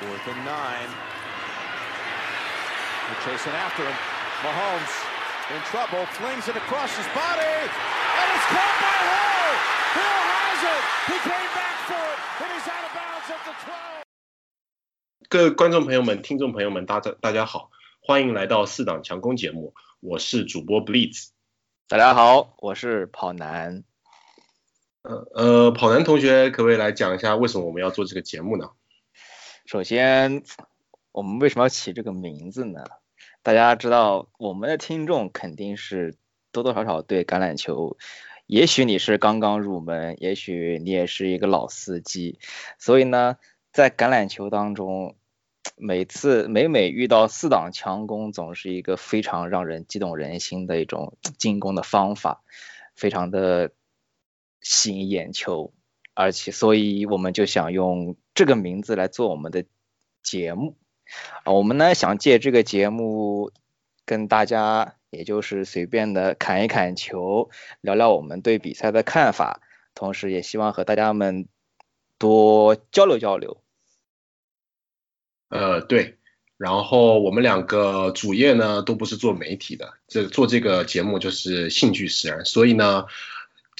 Fourth and nine. They're chasing after him. Mahomes in trouble, flings it across his body, and it's caught by Hill. Hill has it. He came back for it, and he's out of bounds at the 12. 各位观众朋友们、听众朋友们，大家大家好，欢迎来到四档强攻节目，我是主播 Blitz。大家好，我是跑男。呃呃，跑男同学，可不可以来讲一下为什么我们要做这个节目呢？首先，我们为什么要起这个名字呢？大家知道，我们的听众肯定是多多少少对橄榄球，也许你是刚刚入门，也许你也是一个老司机，所以呢，在橄榄球当中，每次每每遇到四档强攻，总是一个非常让人激动人心的一种进攻的方法，非常的吸引眼球，而且，所以我们就想用这个名字来做我们的节目。啊，我们呢想借这个节目跟大家，也就是随便的侃一侃球，聊聊我们对比赛的看法，同时也希望和大家们多交流交流。呃，对，然后我们两个主业呢都不是做媒体的，这做这个节目就是兴趣使然，所以呢，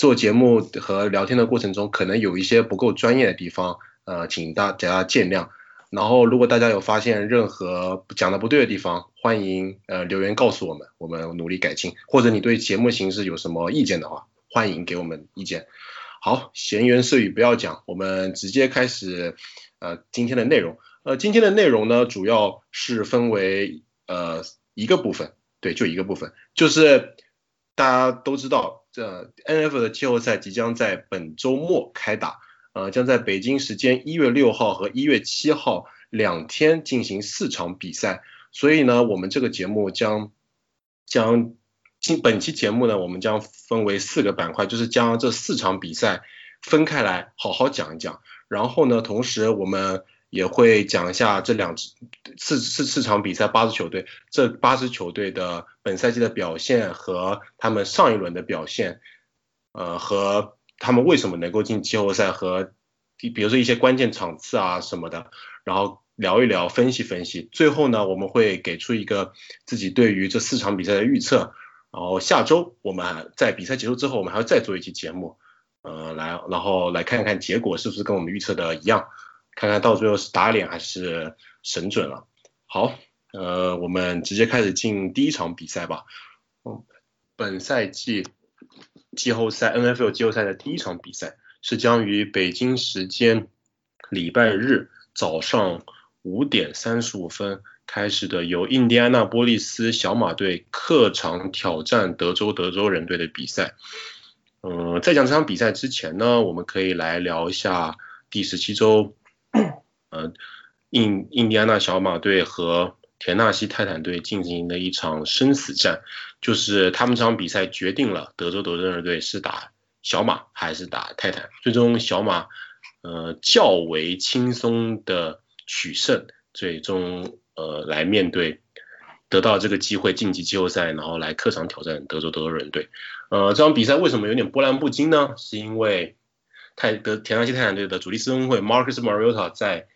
做节目和聊天的过程中可能有一些不够专业的地方，呃，请大家见谅。然后，如果大家有发现任何讲的不对的地方，欢迎呃留言告诉我们，我们努力改进。或者你对节目形式有什么意见的话，欢迎给我们意见。好，闲言碎语不要讲，我们直接开始呃今天的内容。呃，今天的内容呢，主要是分为呃一个部分，对，就一个部分，就是大家都知道，这 N F 的季后赛即将在本周末开打。呃，将在北京时间一月六号和一月七号两天进行四场比赛，所以呢，我们这个节目将将今本期节目呢，我们将分为四个板块，就是将这四场比赛分开来好好讲一讲。然后呢，同时我们也会讲一下这两支四四四场比赛八支球队，这八支球队的本赛季的表现和他们上一轮的表现，呃和。他们为什么能够进季后赛和，比如说一些关键场次啊什么的，然后聊一聊，分析分析。最后呢，我们会给出一个自己对于这四场比赛的预测。然后下周我们在比赛结束之后，我们还要再做一期节目，呃，来然后来看看结果是不是跟我们预测的一样，看看到最后是打脸还是神准了。好，呃，我们直接开始进第一场比赛吧。嗯，本赛季。季后赛 NFL 季后赛的第一场比赛是将于北京时间礼拜日早上五点三十五分开始的，由印第安纳波利斯小马队客场挑战德州德州人队的比赛。嗯，在讲这场比赛之前呢，我们可以来聊一下第十七周，呃，印印第安纳小马队和。田纳西泰坦队进行的一场生死战，就是他们这场比赛决定了德州德州人队是打小马还是打泰坦。最终小马呃较为轻松的取胜，最终呃来面对得到这个机会晋级季后赛，然后来客场挑战德州德州人队。呃，这场比赛为什么有点波澜不惊呢？是因为泰德田纳西泰坦队的主力四分卫 Marcus Mariota 在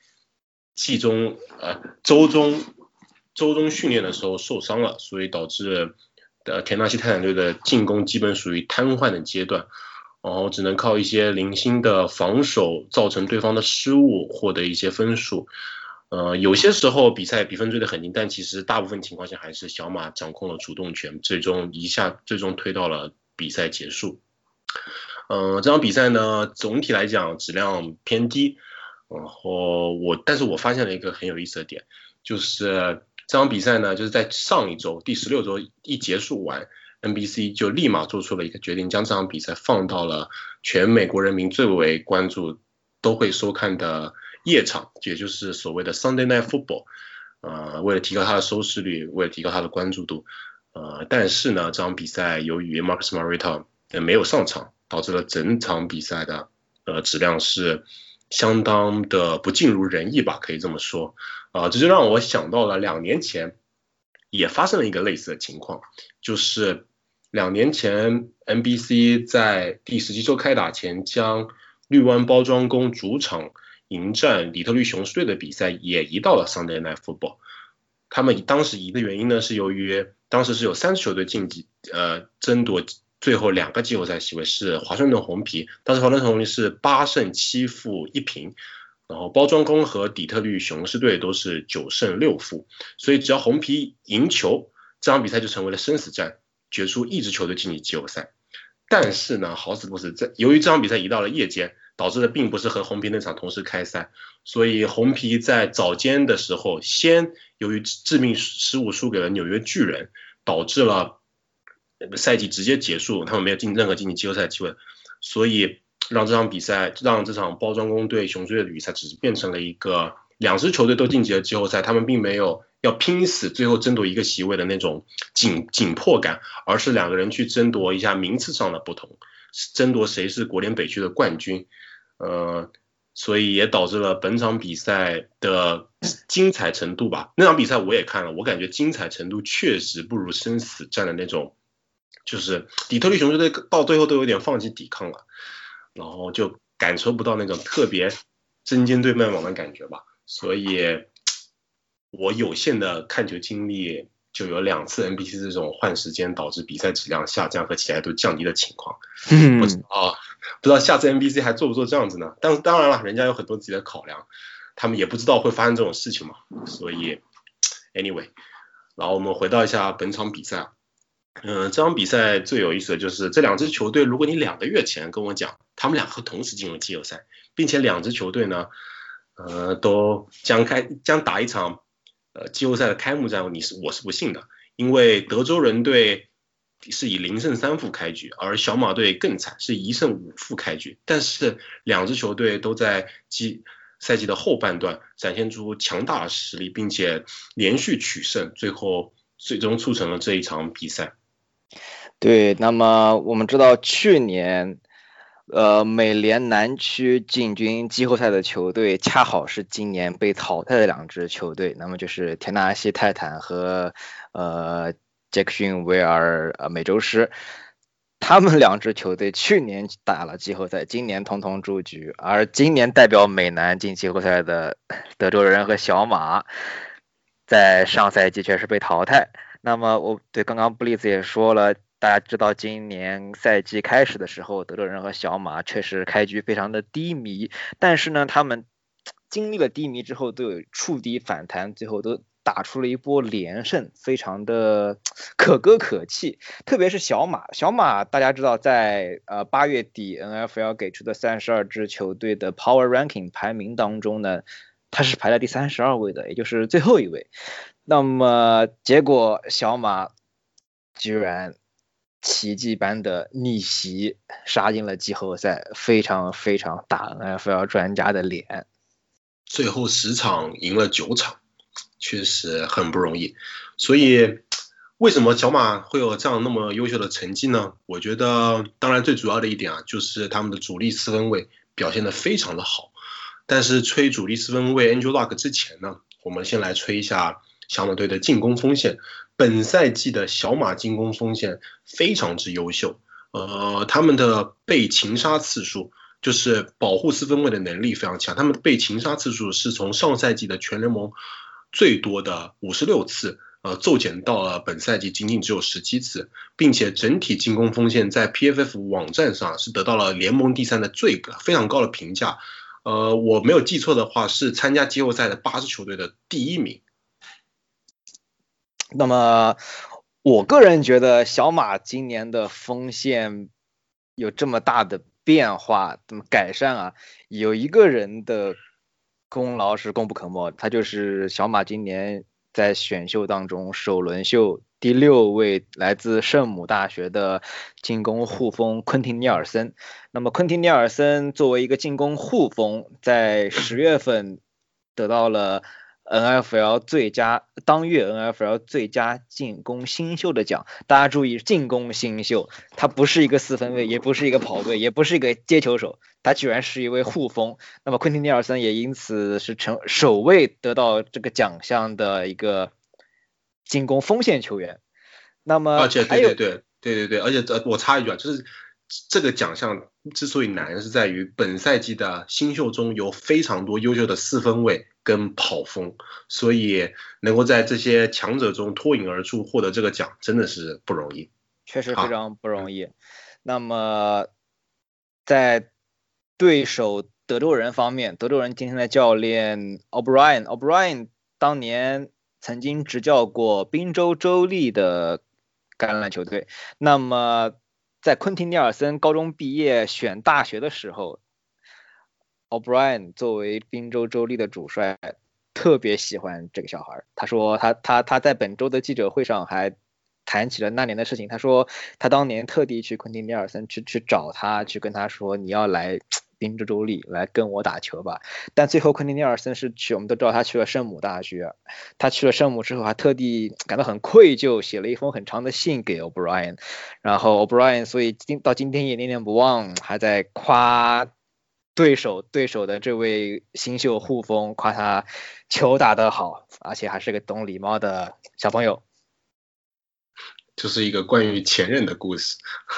季中呃周中。周中训练的时候受伤了，所以导致呃田纳西泰坦队的进攻基本属于瘫痪的阶段，然后只能靠一些零星的防守造成对方的失误获得一些分数。呃，有些时候比赛比分追得很近，但其实大部分情况下还是小马掌控了主动权，最终一下最终推到了比赛结束。嗯，这场比赛呢总体来讲质量偏低，然后我但是我发现了一个很有意思的点，就是。这场比赛呢，就是在上一周第十六周一结束完，NBC 就立马做出了一个决定，将这场比赛放到了全美国人民最为关注、都会收看的夜场，也就是所谓的 Sunday Night Football。呃，为了提高它的收视率，为了提高它的关注度，呃，但是呢，这场比赛由于 Marcus Mariota 没有上场，导致了整场比赛的呃质量是相当的不尽如人意吧，可以这么说。啊，这就让我想到了两年前也发生了一个类似的情况，就是两年前 NBC 在第十七周开打前将绿湾包装工主场迎战底特律雄狮队的比赛也移到了 Sunday Night Football。他们当时移的原因呢，是由于当时是有三支球队晋级，呃，争夺最后两个季后赛席位，是华盛顿红皮，当时华盛顿红皮是八胜七负一平，然后包装工和底特律雄狮队都是九胜六负，所以只要红皮赢球，这场比赛就成为了生死战，决出一支球队晋级季后赛。但是呢，好死不死，在由于这场比赛移到了夜间，导致的并不是和红皮那场同时开赛，所以红皮在早间的时候，先由于致命失误输给了纽约巨人，导致了赛季直接结束，他们没有进任何晋级季后赛机会，所以让这场比赛，让这场包装工对雄狮队的比赛，只是变成了一个两支球队都晋级了季后赛，他们并没有。要拼死最后争夺一个席位的那种紧紧迫感，而是两个人去争夺一下名次上的不同，争夺谁是国联北区的冠军，呃，所以也导致了本场比赛的精彩程度吧。那场比赛我也看了，我感觉精彩程度确实不如生死战的那种，就是底特律雄狮队到最后都有点放弃抵抗了，然后就感受不到那种特别针尖对麦芒的感觉吧，所以。我有限的看球经历，就有两次 NBC 这种换时间导致比赛质量下降和期待度降低的情况。不知道，不知道下次 NBC 还做不做这样子呢？但当然了，人家有很多自己的考量，他们也不知道会发生这种事情嘛。所以，anyway，然后我们回到一下本场比赛。嗯，这场比赛最有意思的就是这两支球队，如果你两个月前跟我讲他们两个同时进入季后赛，并且两支球队呢，呃，都将开将打一场。呃，季后赛的开幕战，你是我是不信的，因为德州人队是以零胜三负开局，而小马队更惨，是一胜五负开局。但是两支球队都在季赛季的后半段展现出强大的实力，并且连续取胜，最后最终促成了这一场比赛。对，那么我们知道去年。呃，美联南区进军季后赛的球队，恰好是今年被淘汰的两支球队，那么就是田纳西泰坦和呃杰克逊维尔呃美洲狮。他们两支球队去年打了季后赛，今年通通出局。而今年代表美南进季后赛的德州人和小马，在上赛季却是被淘汰。那么我对刚刚布利斯也说了。大家知道，今年赛季开始的时候，德州人和小马确实开局非常的低迷，但是呢，他们经历了低迷之后，都有触底反弹，最后都打出了一波连胜，非常的可歌可泣。特别是小马，小马大家知道，在呃八月底 NFL 给出的三十二支球队的 Power Ranking 排名当中呢，他是排在第三十二位的，也就是最后一位。那么结果小马居然。奇迹般的逆袭，杀进了季后赛，非常非常打 NFL 专家的脸。最后十场赢了九场，确实很不容易。所以，为什么小马会有这样那么优秀的成绩呢？我觉得，当然最主要的一点啊，就是他们的主力四分卫表现的非常的好。但是吹主力四分卫 Angel Luck 之前呢，我们先来吹一下小马队的进攻锋线。本赛季的小马进攻锋线非常之优秀，呃，他们的被擒杀次数，就是保护四分卫的能力非常强，他们被擒杀次数是从上赛季的全联盟最多的五十六次，呃，骤减到了本赛季仅仅只有十七次，并且整体进攻锋线在 PFF 网站上是得到了联盟第三的最非常高的评价，呃，我没有记错的话是参加季后赛的八支球队的第一名。那么，我个人觉得小马今年的锋线有这么大的变化，怎么改善啊？有一个人的功劳是功不可没，他就是小马今年在选秀当中首轮秀第六位来自圣母大学的进攻护锋昆汀尼尔森。那么昆汀尼尔森作为一个进攻护锋，在十月份得到了。NFL 最佳当月 NFL 最佳进攻新秀的奖，大家注意，进攻新秀，他不是一个四分卫，也不是一个跑位，也不是一个接球手，他居然是一位护锋。那么昆汀尼尔森也因此是成首位得到这个奖项的一个进攻锋线球员。那么而且对对对对对对，而且呃，我插一句啊，就是这个奖项之所以难，是在于本赛季的新秀中有非常多优秀的四分卫跟跑锋，所以能够在这些强者中脱颖而出，获得这个奖真的是不容易。确实非常不容易。那么在对手德州人方面，德州人今天的教练 O'Brien，O'Brien 当年曾经执教过宾州州立的橄榄球队。那么在昆汀尼尔森高中毕业选大学的时候，O'Brien 作为宾州州立的主帅，特别喜欢这个小孩。他说他他他在本周的记者会上还。谈起了那年的事情，他说他当年特地去昆汀尼尔森去去找他，去跟他说你要来 宾州州立来跟我打球吧。但最后昆汀尼尔森是去，我们都知道他去了圣母大学。他去了圣母之后，还特地 感到很愧疚，写了一封很长的信给 O'Brien。然后 O'Brien 所以今到今天也念念不忘，还在夸对手对手的这位新秀护锋，夸他球打得好，而且还是个懂礼貌的小朋友。就是一个关于前任的故事。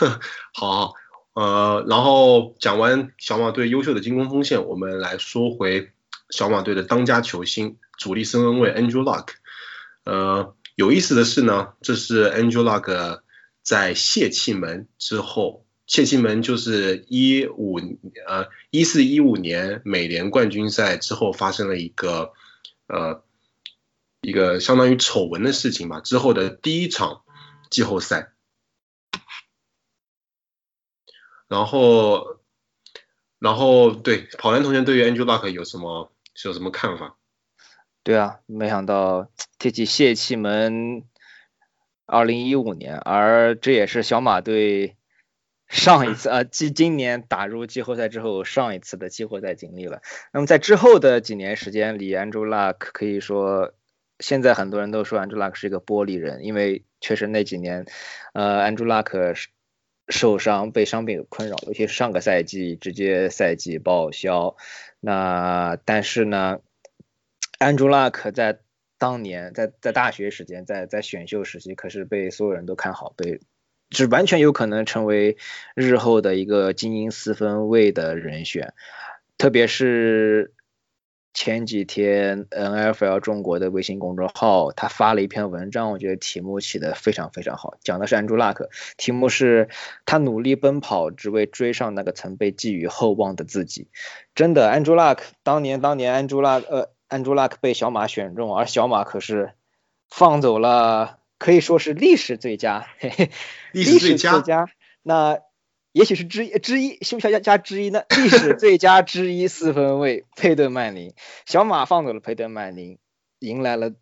好，呃，然后讲完小马队优秀的进攻锋线，我们来说回小马队的当家球星主力森恩卫 Andrew Luck。呃，有意思的是呢，这是 Andrew Luck 在泄气门之后，泄气门就是一五呃一四一五年美联冠军赛之后发生了一个呃一个相当于丑闻的事情吧，之后的第一场。季后赛，然后，然后对跑男同学对于 Angel Luck 有什么有什么看法？对啊，没想到提起泄气门，二零一五年，而这也是小马队上一 次啊，今今年打入季后赛之后上一次的季后赛经历了。那么在之后的几年时间里，Andrew Luck 可以说。现在很多人都说安 l 拉克是一个玻璃人，因为确实那几年，呃，安 l 拉克受伤被伤病困扰，尤其是上个赛季直接赛季报销。那但是呢，安 l 拉克在当年在在大学时间在在选秀时期可是被所有人都看好，被是完全有可能成为日后的一个精英四分卫的人选，特别是。前几天，NFL 中国的微信公众号他发了一篇文章，我觉得题目起的非常非常好，讲的是安 l 拉克，题目是他努力奔跑，只为追上那个曾被寄予厚望的自己。真的，安 l 拉克当年当年安 l 拉呃安 l 拉克被小马选中，而小马可是放走了，可以说是历史最佳，嘿嘿，历史最佳。那。也许是之一之一，是不是加加之一呢？历史最佳之一四分卫佩顿曼宁，小马放走了佩顿曼宁，迎来了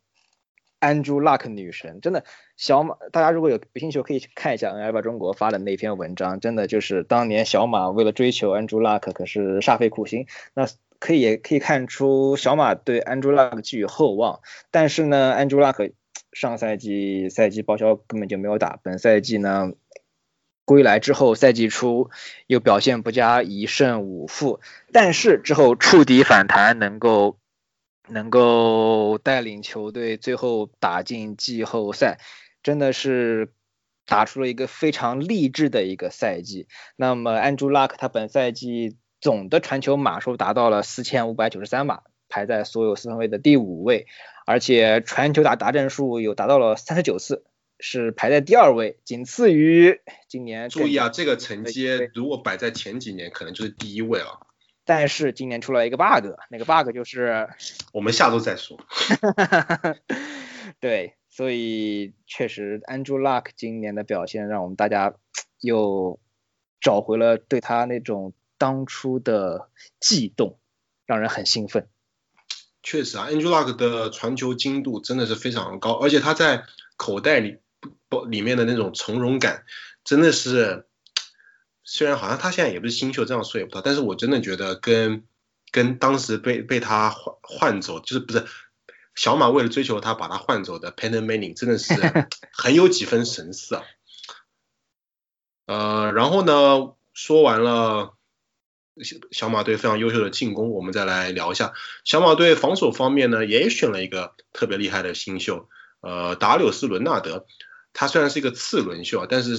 安朱拉克女神。真的，小马，大家如果有有兴趣可以去看一下 NBA 中国发的那篇文章，真的就是当年小马为了追求安朱拉克可是煞费苦心。那可以也可以看出小马对安朱拉克寄予厚望，但是呢，安朱拉克上赛季赛季报销根本就没有打，本赛季呢。归来之后，赛季初又表现不佳，一胜五负。但是之后触底反弹，能够能够带领球队最后打进季后赛，真的是打出了一个非常励志的一个赛季。那么安朱拉克他本赛季总的传球码数达到了四千五百九十三码，排在所有四分卫的第五位，而且传球打达阵数有达到了三十九次。是排在第二位，仅次于今年。注意啊，这个承接如果摆在前几年，可能就是第一位了。但是今年出了一个 bug，那个 bug 就是我们下周再说。对，所以确实，Andrew Luck 今年的表现让我们大家又找回了对他那种当初的悸动，让人很兴奋。确实啊，Andrew Luck 的传球精度真的是非常高，而且他在口袋里。不，里面的那种从容感，真的是，虽然好像他现在也不是新秀，这样说也不到，但是我真的觉得跟跟当时被被他换换走，就是不是小马为了追求他把他换走的 p e n t o n Manning，真的是 很有几分神似啊。呃，然后呢，说完了小马队非常优秀的进攻，我们再来聊一下小马队防守方面呢，也选了一个特别厉害的新秀。呃，达柳斯·伦纳德，他虽然是一个次轮秀啊，但是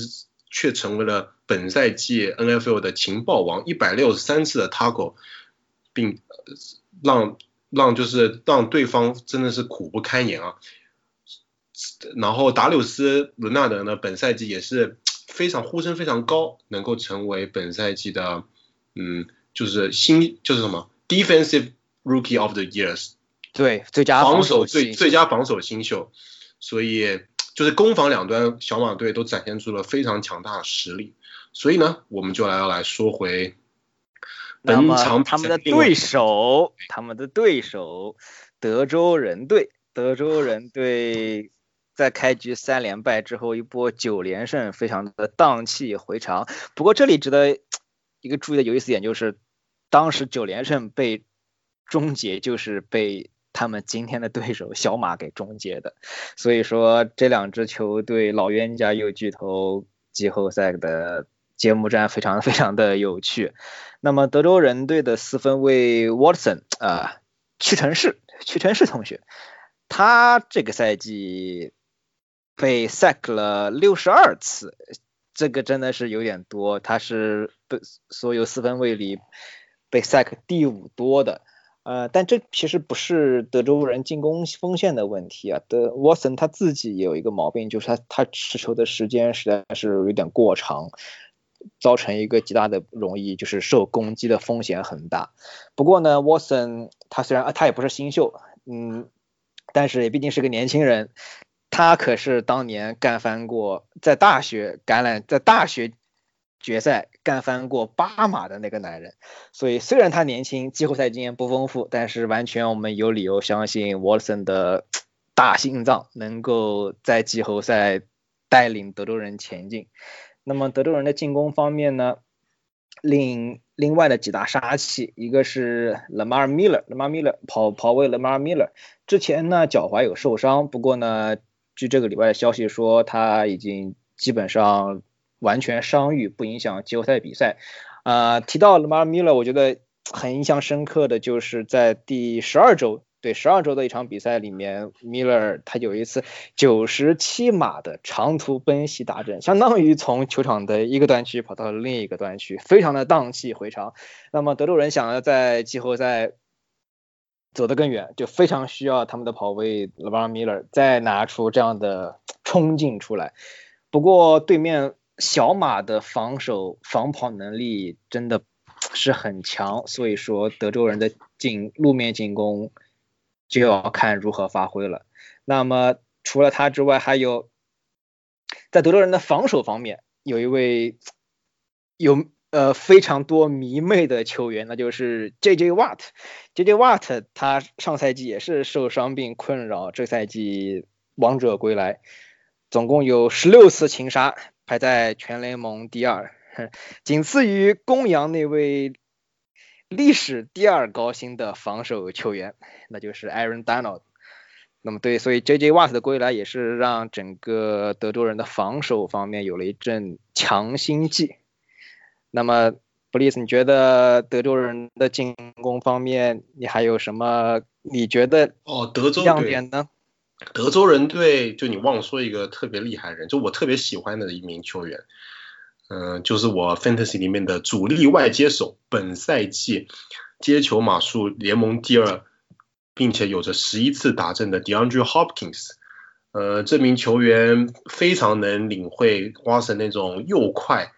却成为了本赛季 NFL 的情报王，一百六十三次的 tackle，并让让就是让对方真的是苦不堪言啊。然后达柳斯伦纳德呢，本赛季也是非常呼声非常高，能够成为本赛季的嗯，就是新就是什么 defensive rookie of the years，对，最佳防守最最佳防守新秀，所以就是攻防两端小马队都展现出了非常强大的实力。所以呢，我们就来要来说回本场他们的对手，他们的对手德州人队，德州人队在开局三连败之后一波九连胜，非常的荡气回肠。不过这里值得一个注意的有意思点就是，当时九连胜被终结，就是被他们今天的对手小马给终结的。所以说这两支球队老冤家又巨头季后赛的揭幕战非常 非常的有趣。那么德州人队的四分卫 Watson 啊、屈臣氏，屈臣氏同学，他这个赛季被 sack 了六十二次，这个真的是有点多。他是被所有四分卫里被 sack 第五多的。呃，但这其实不是德州人进攻锋线的问题啊，德沃森他自己也有一个毛病，就是他他持球的时间实在是有点过长，造成一个极大的容易就是受攻击的风险很大。不过呢沃森他虽然啊他也不是新秀，嗯，但是也毕竟是个年轻人，他可是当年干翻过在大学橄榄在大学决赛干翻过巴马的那个男人。所以虽然他年轻，季后赛经验不丰富，但是完全我们有理由相信 Watson 的大心脏能够在季后赛带领德州人前进。那么德州人的进攻方面呢，另另外的几大杀器，一个是 Lamar Miller，Lamar Miller 跑跑位 Lamar Miller 之前呢脚踝有受伤，不过呢，据这个礼拜的消息说他已经基本上完全伤愈，不影响季后赛比赛。啊、提到 Lamar Miller，我觉得很印象深刻的就是在第十二周，对十二周的一场比赛里面，Miller 他有一次九十七码的长途奔袭达阵，相当于从球场的一个端区跑到了另一个端区，非常的荡气回肠。那么德州人想要在季后赛走得更远，就非常需要他们的跑位 LeBron Miller 再拿出这样的冲劲出来。不过对面小马的防守防跑能力真的是很强，所以说德州人的进路面进攻就要看如何发挥了。那么除了他之外，还有在德州人的防守方面，有一位有呃非常多迷妹的球员，那就是 J.J. Watt。J.J. Watt 他上赛季也是受伤病困扰，这赛季王者归来，总共有十六次擒杀，排在全联盟第二，仅次于公羊那位历史第二高薪的防守球员，那就是 Aaron Donald。那么对，所以 J.J. Watt 的归来也是让整个德州人的防守方面有了一阵强心剂。那么布利斯，你觉得德州人的进攻方面，你还有什么你觉得哦，德州队，亮点呢？德州人队，就你忘了说一个特别厉害的人，就我特别喜欢的一名球员，嗯、就是我 fantasy 里面的主力外接手，本赛季接球码数联盟第二，并且有着十一次打正的 DeAndre Hopkins。呃，这名球员非常能领会花神那种又快，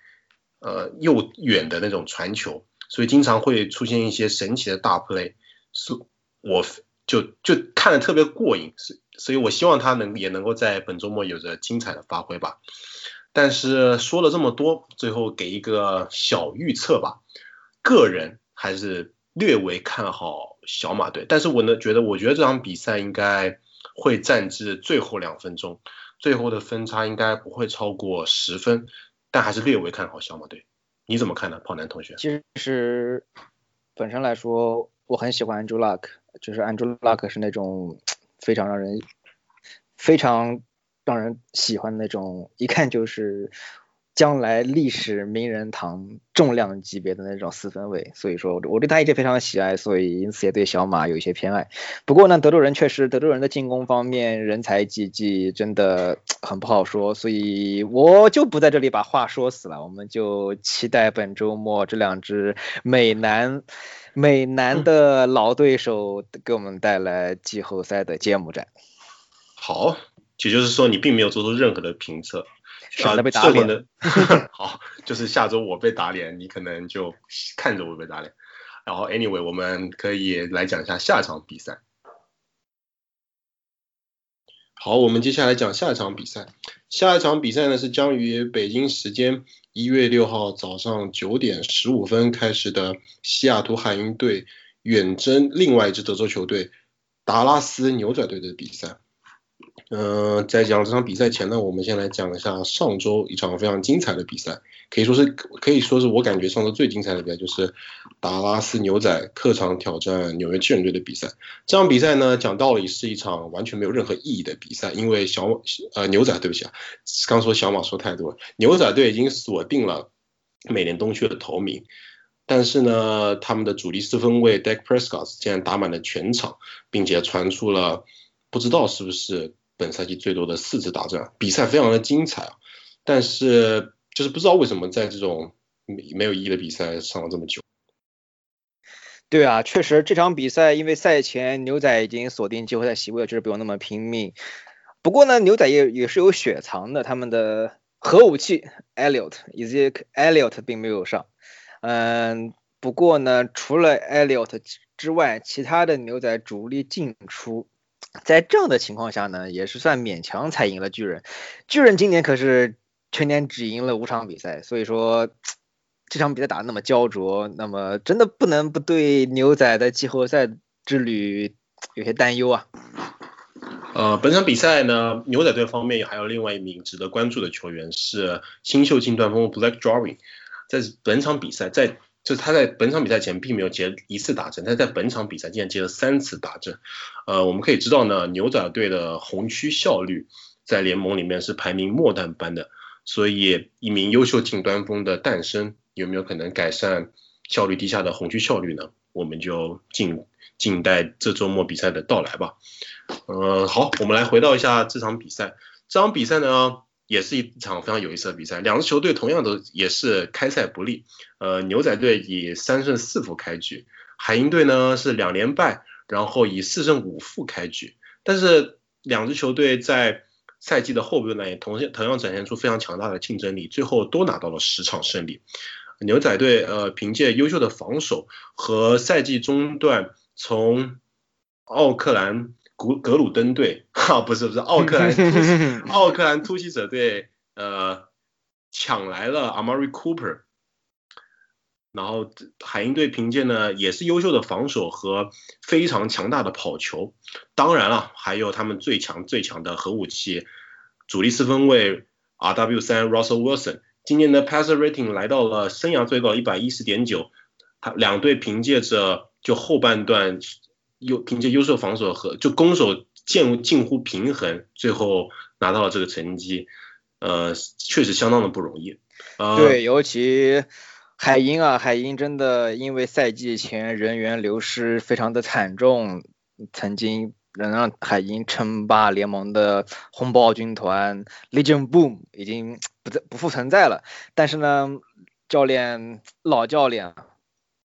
呃又远的那种传球，所以经常会出现一些神奇的大 play，是我就就看着特别过瘾，所所以我希望他能也能够在本周末有着精彩的发挥吧。但是说了这么多，最后给一个小预测吧，个人还是略微看好小马队，但是我呢觉得，我觉得这场比赛应该会战至最后两分钟，最后的分差应该不会超过十分，但还是略微看好小马队。你怎么看呢，跑男同学？其实本身来说，我很喜欢 Andrew Luck，就是 Andrew Luck 是那种 非常让人非常让人喜欢的那种，一看就是将来历史名人堂重量级别的那种四分卫，所以说我对他一直非常喜爱，所以因此也对小马有一些偏爱。不过呢，德州人确实，德州人的进攻方面人才济济，真的很不好说，所以我就不在这里把话说死了，我们就期待本周末这两支美男美男的老对手给我们带来季后赛的揭幕战。好，也就是说你并没有做出任何的评测。省得被打脸的，好，就是下周我被打脸，你可能就看着我被打脸。然后，anyway，我们可以来讲一下下场比赛。好，我们接下来讲下一场比赛。下一场比赛呢是将于北京时间一月六号早上九点十五分开始的西雅图海鹰队远征另外一支德州球队达拉斯牛仔队的比赛。嗯，在讲这场比赛前呢，我们先来讲一下上周一场非常精彩的比赛，可以说是可以说是我感觉上周最精彩的比赛，就是达拉斯牛仔客场挑战纽约巨人队的比赛。这场比赛呢，讲道理是一场完全没有任何意义的比赛，因为小呃牛仔对不起啊，刚说小马说太多了，牛仔队已经锁定了美联东区的头名，但是呢，他们的主力四分卫 Dak Prescott 竟然打满了全场，并且传出了不知道是不是。本赛季最多的四次大战，比赛非常的精彩啊，但是就是不知道为什么在这种没没有意义的比赛上了这么久。对啊，确实这场比赛因为赛前牛仔已经锁定季后赛席位，就是不用那么拼命。不过呢，牛仔也也是有雪藏的，他们的核武器 Elliot 以及 Elliot 并没有上。嗯，不过呢，除了 Elliot 之外，其他的牛仔主力进出。在这样的情况下呢，也是算勉强才赢了巨人。巨人今年可是全年只赢了五场比赛，所以说这场比赛打得那么焦灼，那么真的不能不对牛仔的季后赛之旅有些担忧啊。呃，本场比赛呢，牛仔队方面还有另外一名值得关注的球员是新秀金段锋 Black Drawing，在本场比赛在。就是他在本场比赛前并没有接一次打针，但在本场比赛竟然接了三次打针。呃，我们可以知道呢，牛仔队的红区效率在联盟里面是排名末段班的，所以一名优秀近端锋的诞生有没有可能改善效率低下的红区效率呢？我们就静静待这周末比赛的到来吧。嗯，好，我们来回到一下这场比赛。这场比赛呢？也是一场非常有意思的比赛，两支球队同样都也是开赛不利。呃，牛仔队以三胜四负开局，海鹰队呢是两连败，然后以四胜五负开局。但是两支球队在赛季的后半段也同样同样展现出非常强大的竞争力，最后都拿到了十场胜利。牛仔队呃凭借优秀的防守和赛季中段从奥克兰。古格鲁登队，哈 不是不是 奥克兰奥克兰突袭者队，呃抢来了 Amari Cooper，然后海鹰队凭借呢也是优秀的防守和非常强大的跑球，当然了还有他们最强最强的核武器主力四分卫 RW 三 Russell Wilson，今年的 passer rating 来到了生涯最高一百一十点九，他两队凭借着就后半段。优凭借优秀防守和就攻守近近乎平衡，最后拿到了这个成绩，呃，确实相当的不容易。对，尤其海鹰啊，海鹰真的因为赛季前人员流失非常的惨重，曾经能让海鹰称霸联盟的红豹军团 Legion Boom 已经不在不复存在了。但是呢，教练老教练。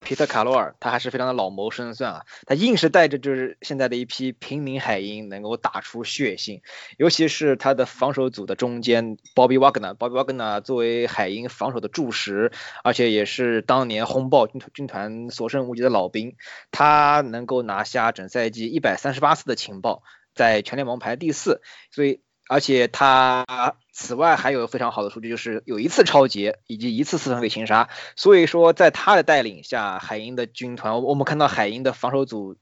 皮特卡罗尔，他还是非常的老谋深算啊，他硬是带着就是现在的一批平民海鹰能够打出血性，尤其是他的防守组的中间，Bobby Wagner，Bobby Wagner 作为海鹰防守的柱石，而且也是当年轰爆军军团所剩无几的老兵，他能够拿下整赛季一百三十八次的情报，在全联盟排第四，所以。而且他此外还有非常好的数据，就是有一次超节以及一次四分卫擒杀。所以说，在他的带领下，海鹰的军团，我们看到海鹰的防守组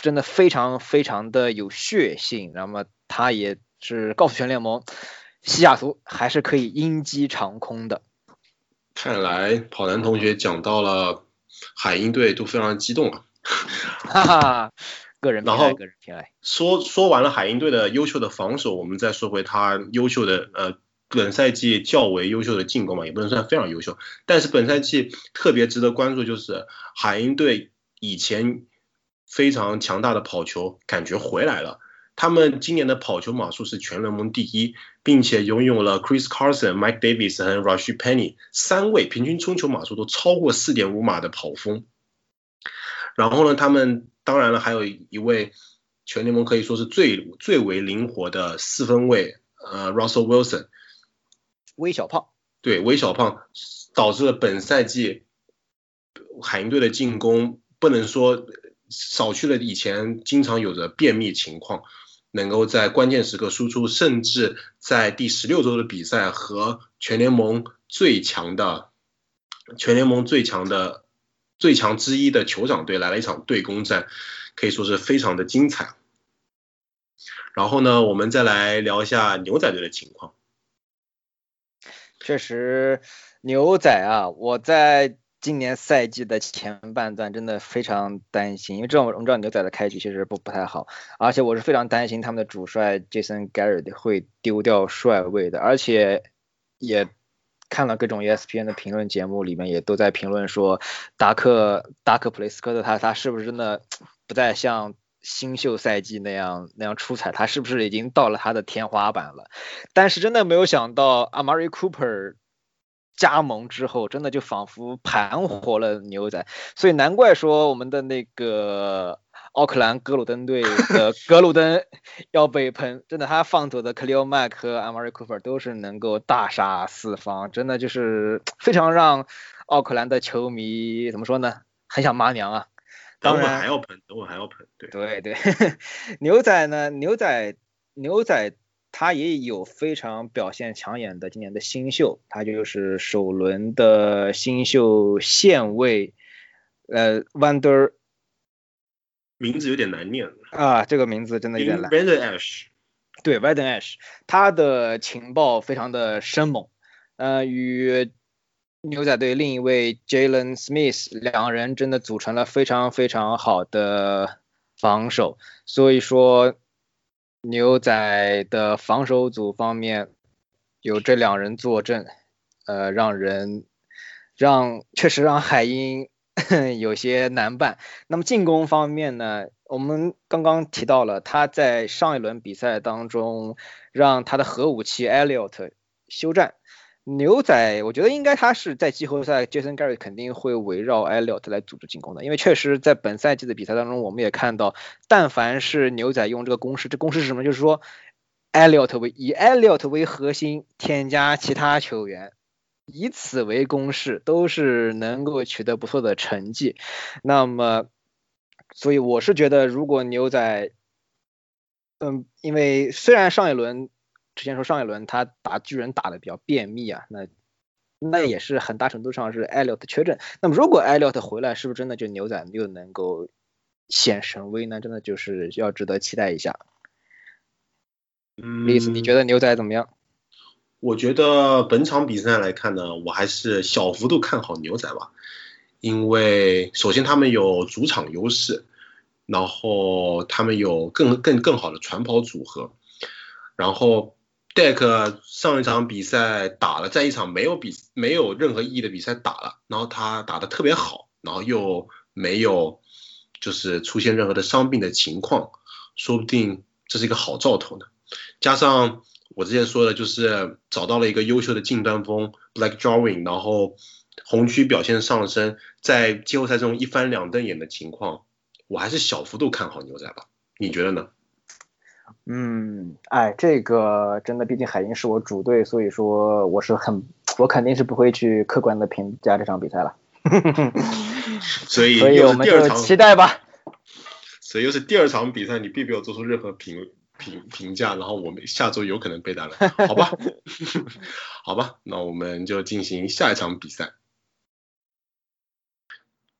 真的非常非常的有血性。那么他也是告诉全联盟，西雅图还是可以鹰击长空的。看来跑男同学讲到了海鹰队都非常激动啊，哈哈。个人偏爱，个人偏爱。说说完了海鹰队的优秀的防守，我们再说回他优秀的呃本赛季较为优秀的进攻嘛，也不能算非常优秀。但是本赛季特别值得关注就是海鹰队以前非常强大的跑球感觉回来了。他们今年的跑球码数是全联盟第一，并且拥有了 Chris Carson、Mike Davis 和 Rush Penny 三位平均冲球码数都超过四点五码的跑锋。然后呢，他们当然了，还有一位全联盟可以说是最最为灵活的四分卫，呃，Russell Wilson。微小胖，对微小胖，导致了本赛季海鹰队的进攻不能说少去了以前经常有着便秘情况，能够在关键时刻输出，甚至在第十六周的比赛和全联盟最强的全联盟最强的最强之一的酋长队来了一场对攻战，可以说是非常的精彩。然后呢，我们再来聊一下牛仔队的情况。确实，牛仔啊，我在今年赛季的前半段真的非常担心，因为这种我们知道牛仔的开局其实不不太好，而且我是非常担心他们的主帅 Jason Garrett 会丢掉帅位的，而且也看了各种 ESPN 的评论节目，里面也都在评论说达克达克普雷斯科特他他是不是真的不再像新秀赛季那样那样出彩，他是不是已经到了他的天花板了？但是真的没有想到，Amari Cooper 加盟之后，真的就仿佛盘活了牛仔，所以难怪说我们的那个奥克兰格鲁登队的格鲁登要被喷。真的，他放走的 k l i l Mack 和 Amari Cooper 都是能够大杀四方，真的就是 非常让奥克兰的球迷怎么说呢？很想骂娘啊！等会还要喷，等会还要喷，对对 对，牛仔呢？牛仔牛仔他也有非常表现抢眼的今年的新秀，他就是首轮的新秀线位，呃，Wonder，名字有点难念啊，这个名字真的有点难。Ash，对，Wonder Ash，他的情报非常的生猛，呃，与。牛仔队另一位 Jalen Smith，两人真的组成了非常非常好的防守，所以说牛仔的防守组方面有这两人坐镇，呃，让人让确实让海鹰 有些难办。那么进攻方面呢，我们刚刚提到了他在上一轮比赛当中让他的核武器 Elliot 休战。牛仔，我觉得应该他是在季后赛，Jason Garrett 肯定会围绕 Elliot 来组织进攻的，因为确实在本赛季的比赛当中，我们也看到，但凡是牛仔用这个公式，这公式是什么？就是说，Elliot 为以 Elliot 为核心，添加其他球员，以此为公式，都是能够取得不错的成绩。那么，所以我是觉得，如果牛仔，嗯，因为虽然上一轮。之前说上一轮他打巨人打的比较便秘啊，那那也是很大程度上是艾利特缺阵。那么如果艾利特回来，是不是真的就牛仔又能够显神威呢？真的就是要值得期待一下。嗯，丽斯，你觉得牛仔怎么样？我觉得本场比赛来看呢，我还是小幅度看好牛仔吧，因为首先他们有主场优势，然后他们有更更更好的传跑组合，然后。Deck 上一场比赛打了，在一场没有比没有任何意义的比赛打了，然后他打的特别好，然后又没有就是出现任何的伤病的情况，说不定这是一个好兆头呢。加上我之前说的，就是找到了一个优秀的近端锋 Black Drawing，然后红区表现上升，在季后赛中一翻两瞪眼的情况，我还是小幅度看好牛仔吧。你觉得呢？嗯，哎，这个真的，毕竟海鹰是我主队，所以说我是很，我肯定是不会去客观的评价这场比赛了。所以，所以我们就期待吧。所以又是第二场比赛，你并没有做出任何评评评价，然后我们下周有可能被打了，好吧？好吧，那我们就进行下一场比赛。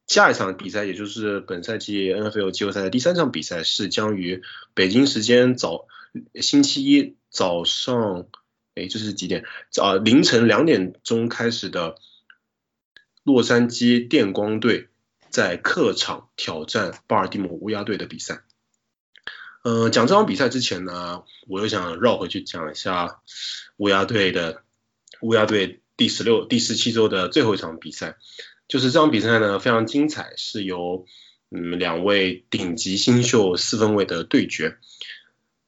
下一场比赛，也就是本赛季 NFL 季后赛的第三场比赛，是将于北京时间早星期一早上，哎，这是几点？早，凌晨两点钟开始的洛杉矶电光队在客场挑战巴尔的摩乌鸦队的比赛。嗯，讲这场比赛之前呢，我又想绕回去讲一下乌鸦队的乌鸦队第十六、第十七周的最后一场比赛。就是这场比赛呢非常精彩，是由嗯两位顶级新秀四分卫的对决。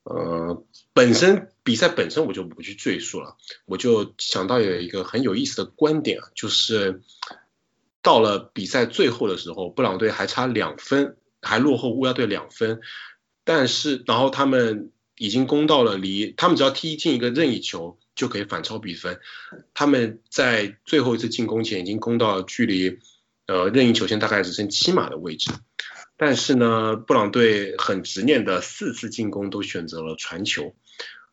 呃，本身比赛本身我就不去赘述了，我就想到有一个很有意思的观点啊，就是到了比赛最后的时候，布朗队还差两分，还落后乌鸦队两分，但是然后他们已经攻到了离他们只要踢进一个任意球。就可以反超比分。他们在最后一次进攻前已经攻到距离呃任意球线大概只剩七码的位置，但是呢，布朗队很执念的四次进攻都选择了传球，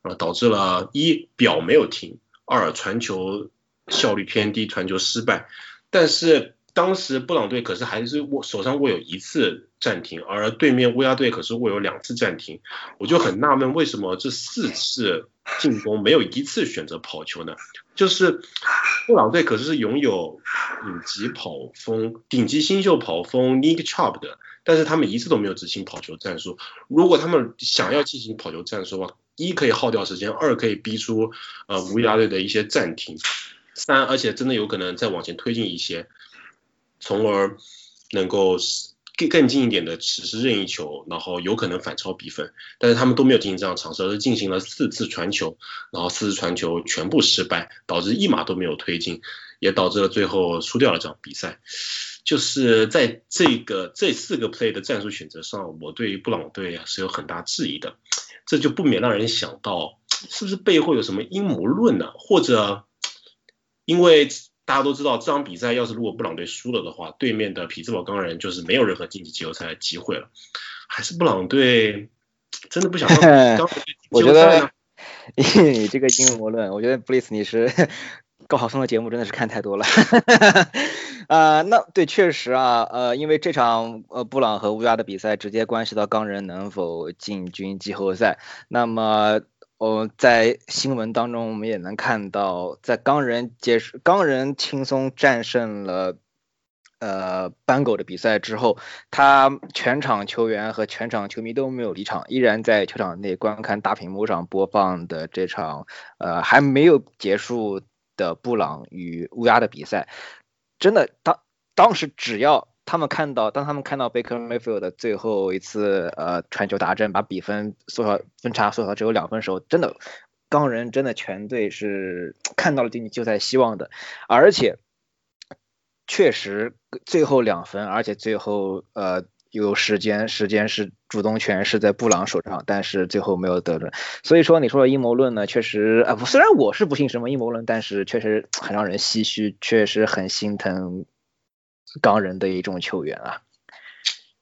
啊，导致了一表没有停，二传球效率偏低，传球失败。但是当时布朗队可是还是握手上握有一次暂停，而对面乌鸦队可是握有两次暂停，我就很纳闷为什么这四次。进攻没有一次选择跑球呢，就是布朗队可是拥有顶级跑锋、顶级新秀跑锋 Nick Chubb 的，但是他们一次都没有执行跑球战术。如果他们想要进行跑球战术的话，一可以耗掉时间，二可以逼出呃乌鸦队的一些暂停，三而且真的有可能再往前推进一些，从而能够。更更近一点的实施任意球，然后有可能反超比分，但是他们都没有进行这样尝试，而是进行了四次传球，然后四次传球全部失败，导致一码都没有推进，也导致了最后输掉了这场比赛。就是在这个这四个 play 的战术选择上，我对布朗队是有很大质疑的，这就不免让人想到，是不是背后有什么阴谋论呢？或者因为？大家都知道，这场比赛要是如果布朗队输了的话，对面的匹兹堡钢人就是没有任何晋级季后赛的机会了。还是布朗队真的不想让 钢人我觉得你这个阴谋论，我觉得布里斯你是高考生的节目真的是看太多了。啊，那对，确实啊，呃，因为这场呃布朗和乌鸦的比赛直接关系到钢人能否进军季后赛，那么。哦，在新闻当中，我们也能看到，在钢人结束，钢人轻松战胜了呃班狗的比赛之后，他全场球员和全场球迷都没有离场，依然在球场内观看大屏幕上播放的这场呃还没有结束的布朗与乌鸦的比赛。真的，当当时只要。他们看到，当他们看到 Baker Mayfield 的最后一次呃传球达阵，把比分缩小分差缩小只有两分时候，真的钢人真的全队是看到了进季后赛希望的，而且确实最后两分，而且最后呃有时间时间是主动权是在布朗手上，但是最后没有得分，所以说你说的阴谋论呢，确实啊，虽然我是不信什么阴谋论，但是确实很让人唏嘘，确实很心疼。钢人的一种球员啊，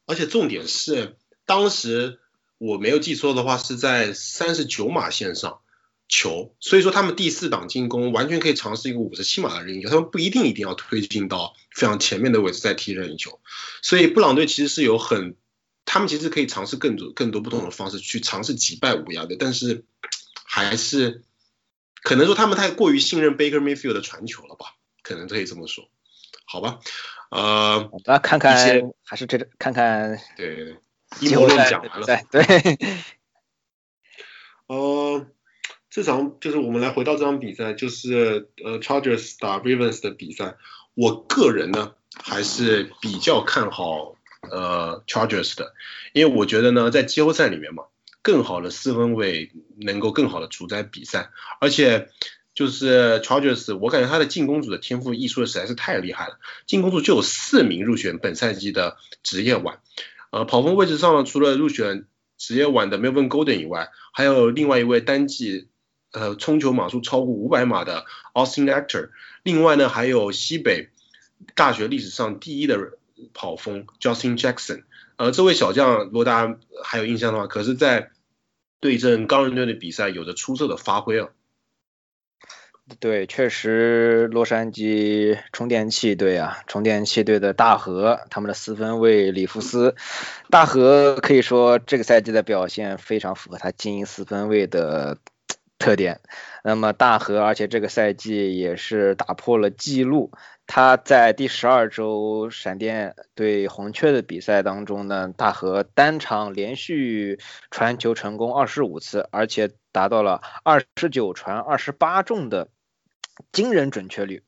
而且重点是，当时我没有记错的话，是在三十九码线上球，所以说他们第四档进攻完全可以尝试一个五十七码的任意球，他们不一定一定要推进到非常前面的位置再踢任意球，所以布朗队其实是有很，他们其实可以尝试更多更多不同的方式去尝试击败乌鸦的，但是还是可能说他们太过于信任 Baker Mayfield 的传球了吧，可能可以这么说，好吧。呃，大家看看，还是这看看，对，阴谋论讲完了，对，呃，这场就是我们来回到这场比赛，就是呃，Chargers 打 Ravens 的比赛，我个人呢还是比较看好呃 Chargers 的，因为我觉得呢，在季后赛里面嘛，更好的四分卫能够更好的主宰比赛，而且。就是 Chargers，我感觉他的进攻组的天赋溢出的实在是太厉害了。进攻组就有四名入选本赛季的职业碗，呃，跑锋位置上除了入选职业碗的 Melvin Golden 以外，还有另外一位单季呃冲球码数超过五百码的 Austin Actor。另外呢，还有西北大学历史上第一的跑锋 Justin Jackson。呃，这位小将如果大家还有印象的话，可是在对阵钢人队的比赛有着出色的发挥啊。对，确实，洛杉矶充电器队啊，充电器队的大河，他们的四分卫里弗斯，大河可以说这个赛季的表现非常符合他经营四分卫的特点。那么大河，而且这个赛季也是打破了记录，他在第十二周闪电对红雀的比赛当中呢，大河单场连续传球成功二十五次，而且达到了二十九传二十八中的。惊人准确率。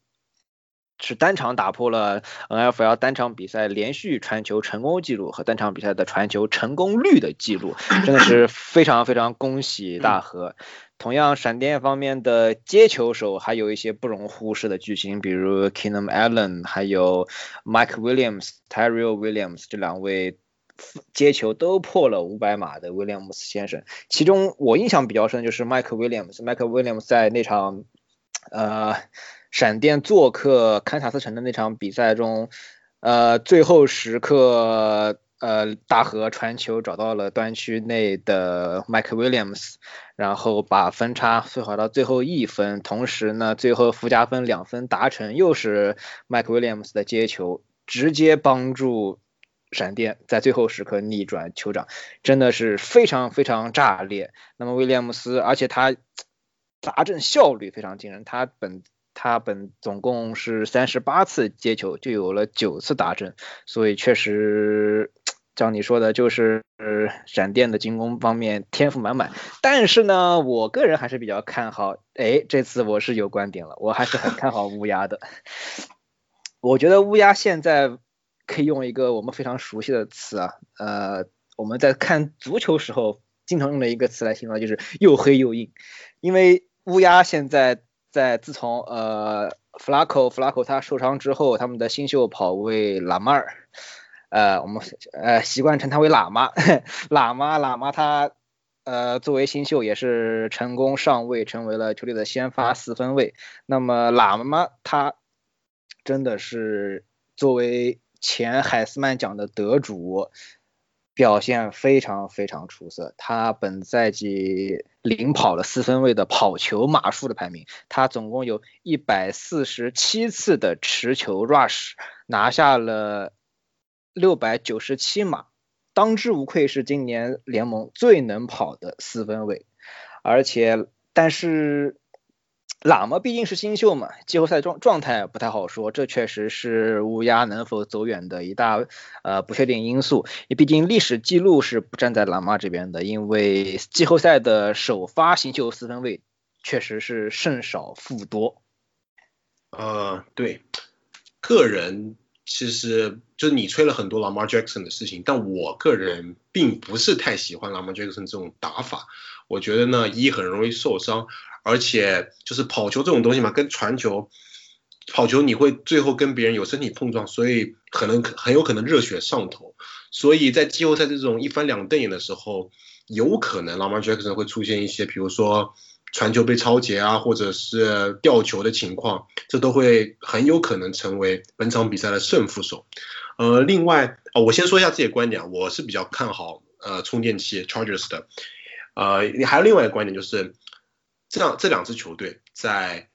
是单场打破了 NFL 单场比赛连续传球成功记录和单场比赛的传球成功率的记录，真的是非常非常恭喜大河。同样，闪电方面的接球手还有一些不容忽视的巨星，比如 Keenan Allen，还有 Mike Williams、Tyrell Williams 这两位接球都破了五百码的 Williams 先生。其中我印象比较深就是 Mike Williams，Mike Williams 在那场呃。闪电做客堪萨斯城的那场比赛中，呃，最后时刻，呃，大河传球找到了端区内的 Mike Williams，然后把分差缩小到最后一分，同时呢，最后附加分两分达成，又是 Mike Williams 的接球，直接帮助闪电在最后时刻逆转酋长，真的是非常非常炸裂。那么威廉姆斯，而且他砸阵效率非常惊人，他本。他本总共是三十八次接球，就有了九次打阵，所以确实像你说的，就是闪电的进攻方面天赋满满。但是呢，我个人还是比较看好，哎，这次我是有观点了，我还是很看好乌鸦的。我觉得乌鸦现在可以用一个我们非常熟悉的词啊，呃，我们在看足球时候经常用的一个词来形容，就是又黑又硬。因为乌鸦现在。在自从呃弗拉科弗拉科他受伤之后，他们的新秀跑位喇嘛尔，呃我们呃习惯称他为 喇嘛，喇嘛喇嘛他呃作为新秀也是成功上位，成为了球队的先发四分卫。那么喇嘛他真的是作为前海斯曼奖的得主。表现非常非常出色，他本赛季领跑了四分卫的跑球码数的排名，他总共有一百四十七次的持球 rush，拿下了六百九十七码，当之无愧是今年联盟最能跑的四分卫，而且但是。喇嘛毕竟是新秀嘛，季后赛状状态不太好说，这确实是乌鸦能否走远的一大呃不确定因素。也毕竟历史记录是不站在喇嘛这边的，因为季后赛的首发新秀四分卫确实是胜少负多。呃，对，个人其实就是你吹了很多 Lamar Jackson 的事情，但我个人并不是太喜欢 Lamar Jackson 这种打法，我觉得呢一很容易受伤。而且就是跑球这种东西嘛，跟传球，跑球你会最后跟别人有身体碰撞，所以可能很有可能热血上头。所以在季后赛这种一翻两瞪眼的时候，有可能 Lamar Jackson 会出现一些，比如说传球被超截啊，或者是掉球的情况，这都会很有可能成为本场比赛的胜负手。呃，另外啊，我先说一下自己的观点，我是比较看好呃充电器 Chargers 的。呃，还有另外一个观点就是。这样这两支球队在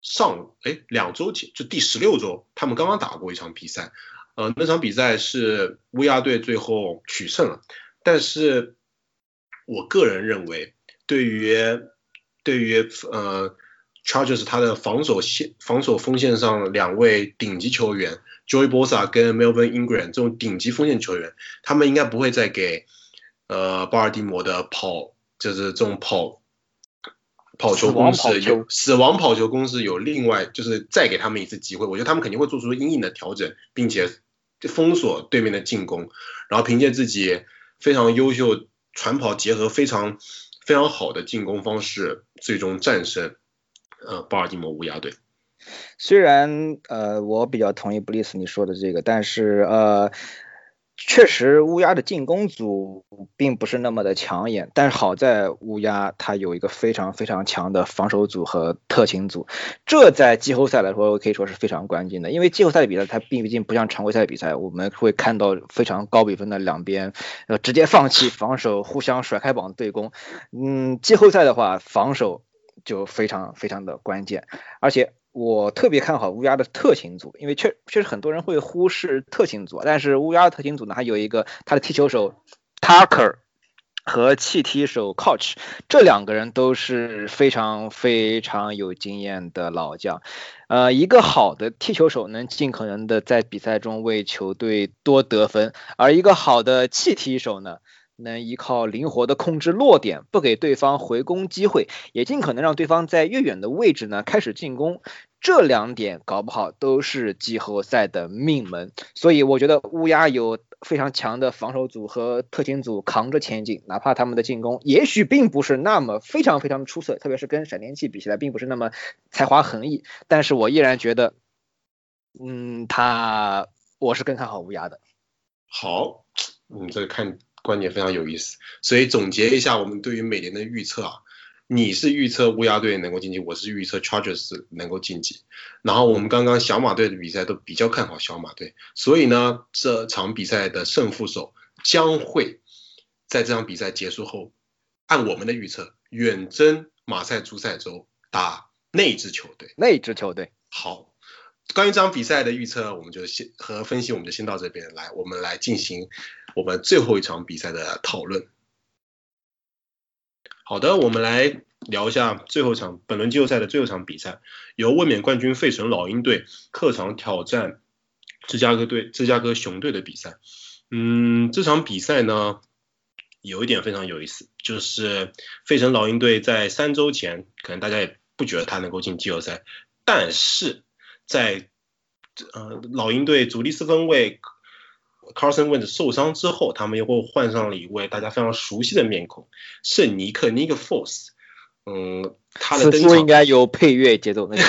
上哎两周前就第十六周，他们刚刚打过一场比赛，呃那场比赛是乌鸦队最后取胜了，但是我个人认为，对于对于呃 Chargers 他的防守线防守锋线上两位顶级球员 Joey Bosa 跟 Melvin Ingram 这种顶级锋线球员，他们应该不会再给呃巴尔的摩的跑就是这种跑。跑球公司有死亡跑球公司有另外就是再给他们一次机会，我觉得他们肯定会做出阴影的调整，并且封锁对面的进攻，然后凭借自己非常优秀传跑结合非常非常好的进攻方式，最终战胜呃巴尔的摩乌鸦队。虽然呃我比较同意布里斯你说的这个，但是呃。确实，乌鸦的进攻组并不是那么的抢眼，但是好在乌鸦它有一个非常非常强的防守组和特勤组，这在季后赛来说可以说是非常关键的。因为季后赛的比赛它毕竟不像常规赛比赛，我们会看到非常高比分的两边呃直接放弃防守，互相甩开膀对攻。嗯，季后赛的话，防守就非常非常的关键，而且。我特别看好乌鸦的特勤组，因为确确实很多人会忽视特勤组，但是乌鸦的特勤组呢，还有一个他的踢球手 Tucker 和气踢手 Coach，这两个人都是非常非常有经验的老将。呃，一个好的踢球手能尽可能的在比赛中为球队多得分，而一个好的气踢手呢，能依靠灵活的控制落点，不给对方回攻机会，也尽可能让对方在越远的位置呢开始进攻。这两点搞不好都是季后赛的命门。所以我觉得乌鸦有非常强的防守组和特勤组扛着前进，哪怕他们的进攻也许并不是那么非常非常的出色，特别是跟闪电器比起来，并不是那么才华横溢。但是我依然觉得，嗯，他我是更看好乌鸦的。好，我们再看观点非常有意思。所以总结一下，我们对于美联的预测啊，你是预测乌鸦队能够晋级，我是预测 Chargers 能够晋级。然后我们刚刚小马队的比赛都比较看好小马队，所以呢，这场比赛的胜负手将会在这场比赛结束后，按我们的预测远征马赛诸塞州打那支球队。那支球队好。关于这场比赛的预测，我们就先和分析，我们就先到这边来。我们来进行我们最后一场比赛的讨论。好的，我们来聊一下最后一场本轮季后赛的最后一场比赛，由卫冕冠军费城老鹰队客场挑战芝加哥队芝加哥熊队的比赛。嗯，这场比赛呢有一点非常有意思，就是费城老鹰队在三周前可能大家也不觉得他能够进季后赛，但是。在呃老鹰队主力四分卫 Carson Wentz 受伤之后，他们又会换上了一位大家非常熟悉的面孔圣尼克 Nick Foles。嗯，他的登场应该有配乐节奏那种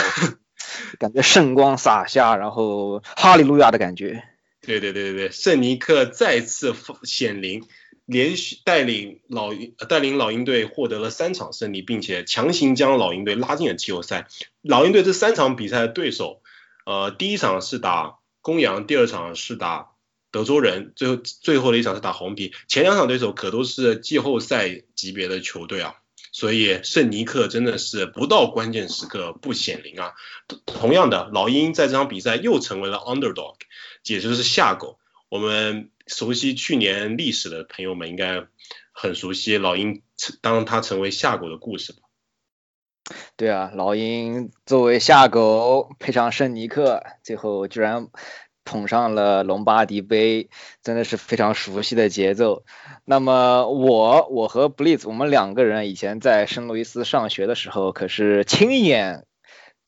感觉，圣光洒下，然后哈利路亚的感觉。对对对对对，圣尼克再次显灵，连续带领老鹰带领老鹰队获得了三场胜利，并且强行将老鹰队拉进了季后赛。老鹰队这三场比赛的对手。呃，第一场是打公羊，第二场是打德州人，最后最后的一场是打红皮。前两场对手可都是季后赛级别的球队啊，所以圣尼克真的是不到关键时刻不显灵啊。同样的，老鹰在这场比赛又成为了 underdog，也就是下狗。我们熟悉去年历史的朋友们应该很熟悉老鹰当他成为下狗的故事吧。对啊，老鹰作为下狗配上圣尼克，最后居然捧上了隆巴迪杯，真的是非常熟悉的节奏。那么我我和 Blitz 我们两个人以前在圣路易斯上学的时候，可是亲眼。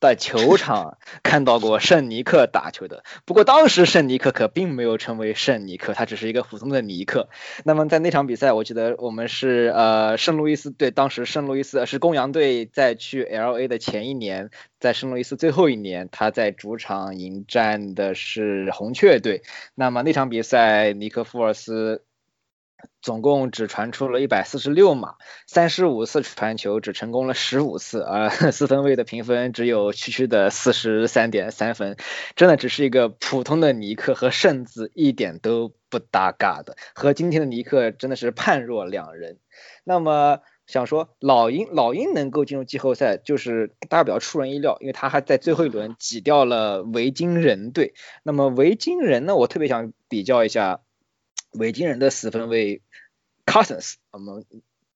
在球 场看到过圣尼克打球的，不过当时圣尼克可并没有成为圣尼克，他只是一个普通的尼克。那么在那场比赛，我记得我们是呃圣路易斯队，当时圣路易斯是公羊队在去 L A 的前一年，在圣路易斯最后一年，他在主场迎战的是红雀队。那么那场比赛，尼克福尔斯。总共只传出了一百四十六码，三十五次传球只成功了十五次，而 四分卫的评分只有区区的四十三点三分，真的只是一个普通的尼克和圣子一点都不搭嘎的，和今天的尼克真的是判若两人。那么想说老鹰老鹰能够进入季后赛，就是大家比较出人意料，因为他还在最后一轮挤掉了维京人队。那么维京人呢，我特别想比较一下。维京人的四分卫 Cousins，我们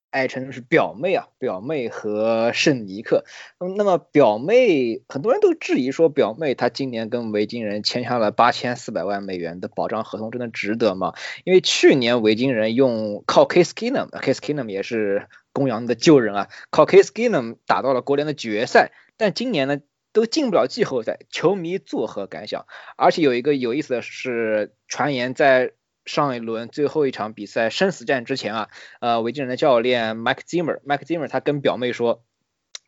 爱称是表妹啊，表妹和圣尼克。那么表妹很多人都质疑说，表妹她今年跟维京人签下了八千四百万美元的保障合同，真的值得吗？因为去年维京人用靠 Case Keenum，Case Keenum 也是公羊的旧人啊，靠 Case Keenum 打到了国联的决赛，但今年呢都进不了季后赛，球迷作何感想？而且有一个有意思的是，传言在。上一轮最后一场比赛生死战之前啊，呃，维京人的教练 Mike Zimmer，Mike Zimmer 他跟表妹说，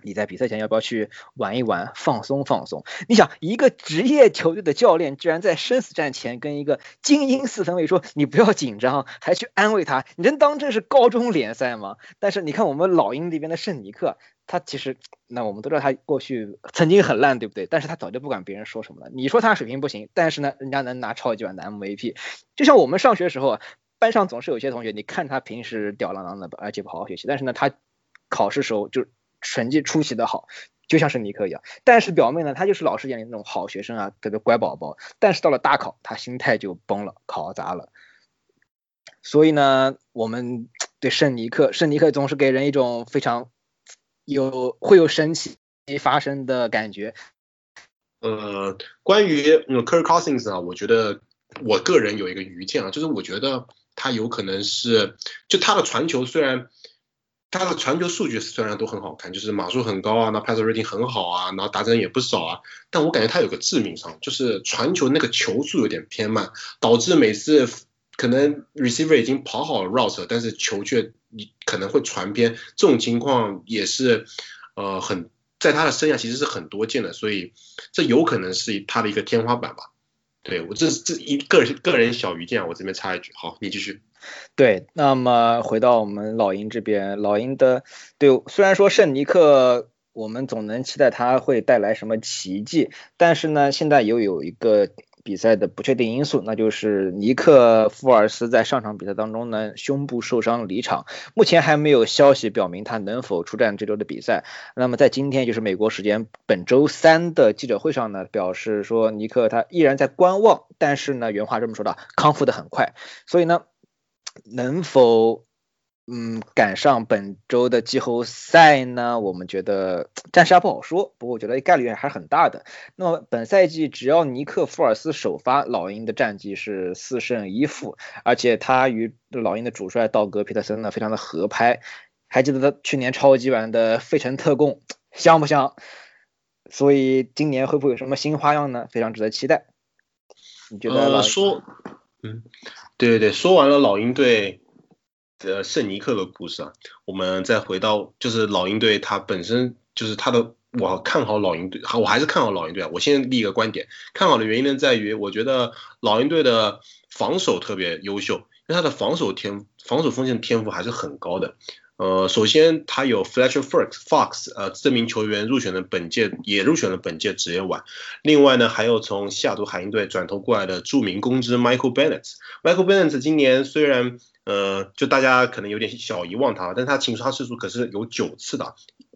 你在比赛前要不要去玩一玩，放松放松？你想，一个职业球队的教练居然在生死战前跟一个精英四分卫说，你不要紧张，还去安慰他，你能当这是高中联赛吗？但是你看我们老鹰这边的圣尼克。他其实，那我们都知道他过去曾经很烂，对不对？但是他早就不管别人说什么了。你说他水平不行，但是呢，人家能拿超级碗的 MVP。就像我们上学时候啊，班上总是有些同学，你看他平时吊郎当的，而且不好好学习，但是呢，他考试时候就成绩出奇的好，就像是尼克一样。但是表妹呢，她就是老师眼里那种好学生啊，特别乖宝宝。但是到了大考，他心态就崩了，考砸了。所以呢，我们对圣尼克，圣尼克总是给人一种非常。有会有神奇发生的感觉。呃，关于 Kirk Cousins 啊，我觉得我个人有一个愚见啊，就是我觉得他有可能是就他的传球虽然他的传球数据虽然都很好看，就是码数很高啊，那 pass rating 很好啊，然后达成也不少啊，但我感觉他有个致命伤，就是传球那个球速有点偏慢，导致每次可能 receiver 已经跑好了 route，但是球却你可能会传偏，这种情况也是呃很在他的生涯其实是很多见的，所以这有可能是他的一个天花板吧。对我这这一个人个人小愚见，我这边插一句，好，你继续。对，那么回到我们老鹰这边，老鹰的对，虽然说圣尼克，我们总能期待他会带来什么奇迹，但是呢，现在又有一个。比赛的不确定因素，那就是尼克·富尔斯在上场比赛当中呢，胸部受伤离场，目前还没有消息表明他能否出战这周的比赛。那么在今天，就是美国时间本周三的记者会上呢，表示说尼克他依然在观望，但是呢，原话这么说的，康复的很快，所以呢，能否？嗯，赶上本周的季后赛呢，我们觉得暂时还不好说。不过我觉得概率还是很大的。那么本赛季只要尼克·福尔斯首发，老鹰的战绩是四胜一负，而且他与老鹰的主帅道格·皮特森呢非常的合拍。还记得他去年超级碗的费城特供香不香？所以今年会不会有什么新花样呢？非常值得期待。你觉得？呃，说，嗯，对对对，说完了老鹰队。呃，圣尼克的故事啊，我们再回到就是老鹰队，他本身就是他的，我看好老鹰队，我还是看好老鹰队啊。我先立一个观点，看好的原因呢，在于我觉得老鹰队的防守特别优秀，因为他的防守天防守锋线天赋还是很高的。呃，首先他有 Fletcher Fox，呃，这名球员入选了本届，也入选了本届职业碗。另外呢，还有从西雅图海鹰队转投过来的著名公知 Michael Bennett。Michael Bennett 今年虽然呃，就大家可能有点小遗忘他，但他擒杀次数可是有九次的，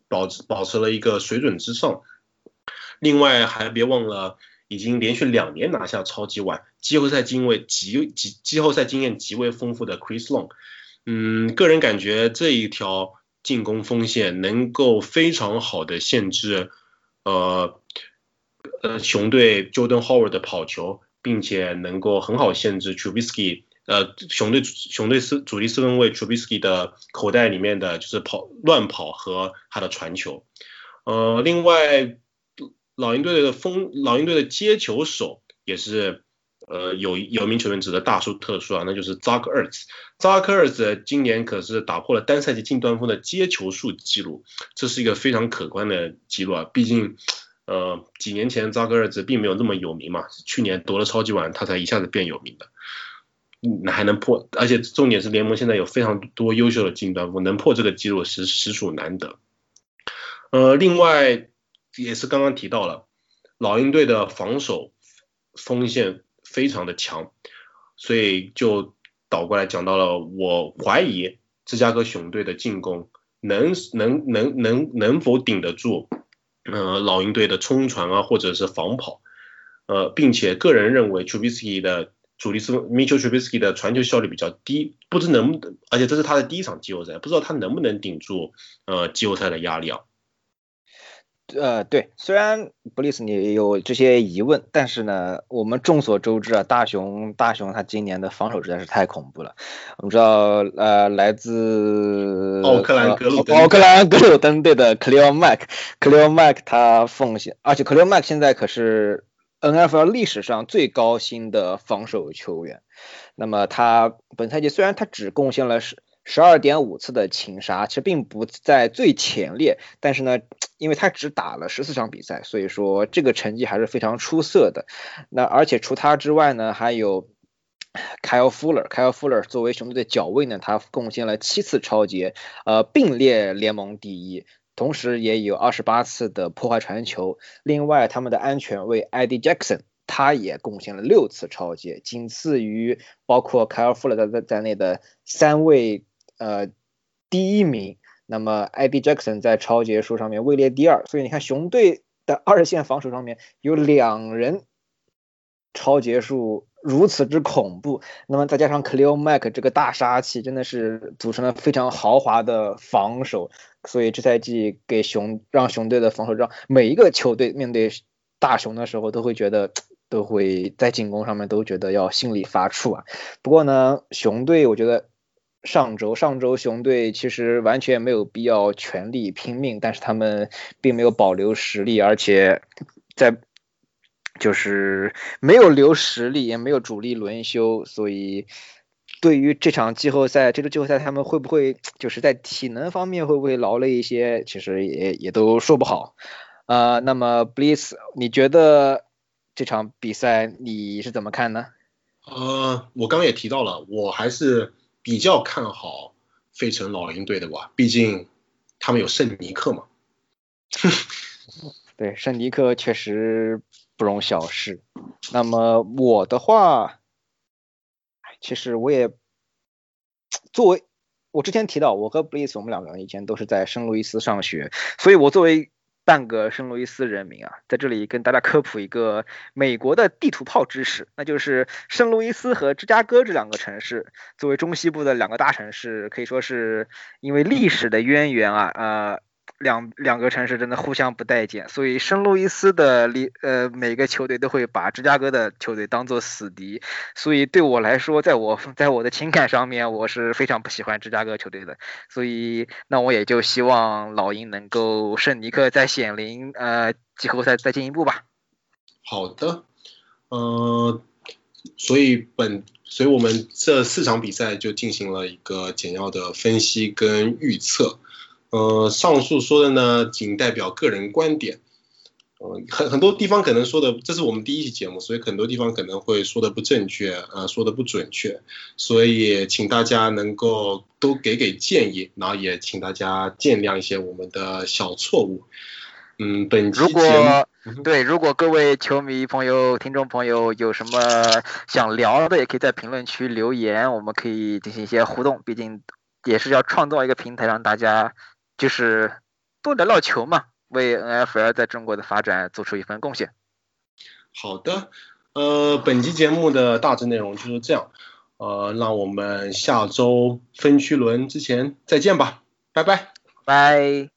保持保持了一个水准之上。另外还别忘了，已经连续两年拿下超级碗，季后赛经验极极季后赛经验极为丰富的 Chris Long。嗯，个人感觉这一条进攻锋线能够非常好的限制呃呃熊队 Jordan Howard 的跑球，并且能够很好限制 Trubisky。呃，熊队熊队四主力四分卫 Trubisky 的口袋里面的就是跑乱跑和他的传球。呃，另外老鹰队的锋老鹰队的接球手也是呃有有名球员值得大书特书啊，那就是 Zach Ertz。Zach Ertz 今年可是打破了单赛季近端锋的接球数记录，这是一个非常可观的记录啊。毕竟呃几年前 Zach Ertz 并没有那么有名嘛，去年夺了超级碗，他才一下子变有名的。那还能破，而且重点是联盟现在有非常多优秀的近端锋，能破这个记录实实属难得。呃，另外也是刚刚提到了，老鹰队的防守锋线非常的强，所以就倒过来讲到了，我怀疑芝加哥熊队的进攻能能能能能否顶得住，呃，老鹰队的冲传啊，或者是防跑，呃，并且个人认为 Trubisky 的。主力是 Mitchell Trubisky 的传球效率比较低，不知能，而且这是他的第一场季后赛，不知道他能不能顶住呃季后赛的压力啊？呃，对，虽然布里斯你有这些疑问，但是呢，我们众所周知啊，大熊大熊他今年的防守实在是太恐怖了。我们知道，呃，来自奥克兰格鲁奥克兰格鲁登队的 Cleo Mack，Cleo Mack 他奉献，而且 Cleo Mack 现在可是。NFL 历史上最高薪的防守球员，那么他本赛季虽然他只贡献了十十二点五次的擒杀，其实并不在最前列，但是呢，因为他只打了十四场比赛，所以说这个成绩还是非常出色的。那而且除他之外呢，还有 Kyle Fuller，Kyle Fuller 作为熊队的脚位呢，他贡献了七次超节，呃，并列联盟第一。同时也有二十八次的破坏传球，另外他们的安全卫 Eddie Jackson 他也贡献了六次超节，仅次于包括凯尔弗勒在在内的三位呃第一名。那么 Eddie Jackson 在超节数上面位列第二，所以你看熊队的二线防守上面有两人超节数如此之恐怖，那么再加上 Cleo Mack 这个大杀器，真的是组成了非常豪华的防守。所以这赛季给熊让熊队的防守让每一个球队面对大熊的时候都会觉得都会在进攻上面都觉得要心里发怵啊。不过呢，熊队我觉得上周上周熊队其实完全没有必要全力拼命，但是他们并没有保留实力，而且在就是没有留实力，也没有主力轮休，所以。对于这场季后赛，这个季后赛他们会不会就是在体能方面会不会劳累一些？其实也也都说不好。啊，那么 Bliss，你觉得这场比赛你是怎么看呢？呃，我刚刚也提到了，我还是比较看好费城老鹰队的吧，毕竟他们有圣尼克嘛。对，圣尼克确实不容小视。那么我的话。其实我也作为我之前提到，我和布里斯我们两个人以前都是在圣路易斯上学，所以我作为半个圣路易斯人民啊，在这里跟大家科普一个美国的地图炮知识，那就是圣路易斯和芝加哥这两个城市作为中西部的两个大城市，可以说是因为历史的渊源啊，呃。两两个城市真的互相不待见，所以圣路易斯的里呃每个球队都会把芝加哥的球队当做死敌，所以对我来说，在我在我的情感上面，我是非常不喜欢芝加哥球队的，所以那我也就希望老鹰能够圣尼克再显灵，呃季后赛再进一步吧。好的，呃，所以本所以我们这四场比赛就进行了一个简要的分析跟预测。呃，上述说的呢，仅代表个人观点。呃，很很多地方可能说的，这是我们第一期节目，所以很多地方可能会说的不正确，呃，说的不准确，所以请大家能够都给给建议，然后也请大家见谅一些我们的小错误。嗯，本期节目对，如果各位球迷朋友、听众朋友有什么想聊的，也可以在评论区留言，我们可以进行一些互动，毕竟也是要创造一个平台让大家。就是多聊聊球嘛，为 NFL 在中国的发展做出一份贡献。好的，呃，本期节目的大致内容就是这样，呃，让我们下周分区轮之前再见吧，拜拜，拜。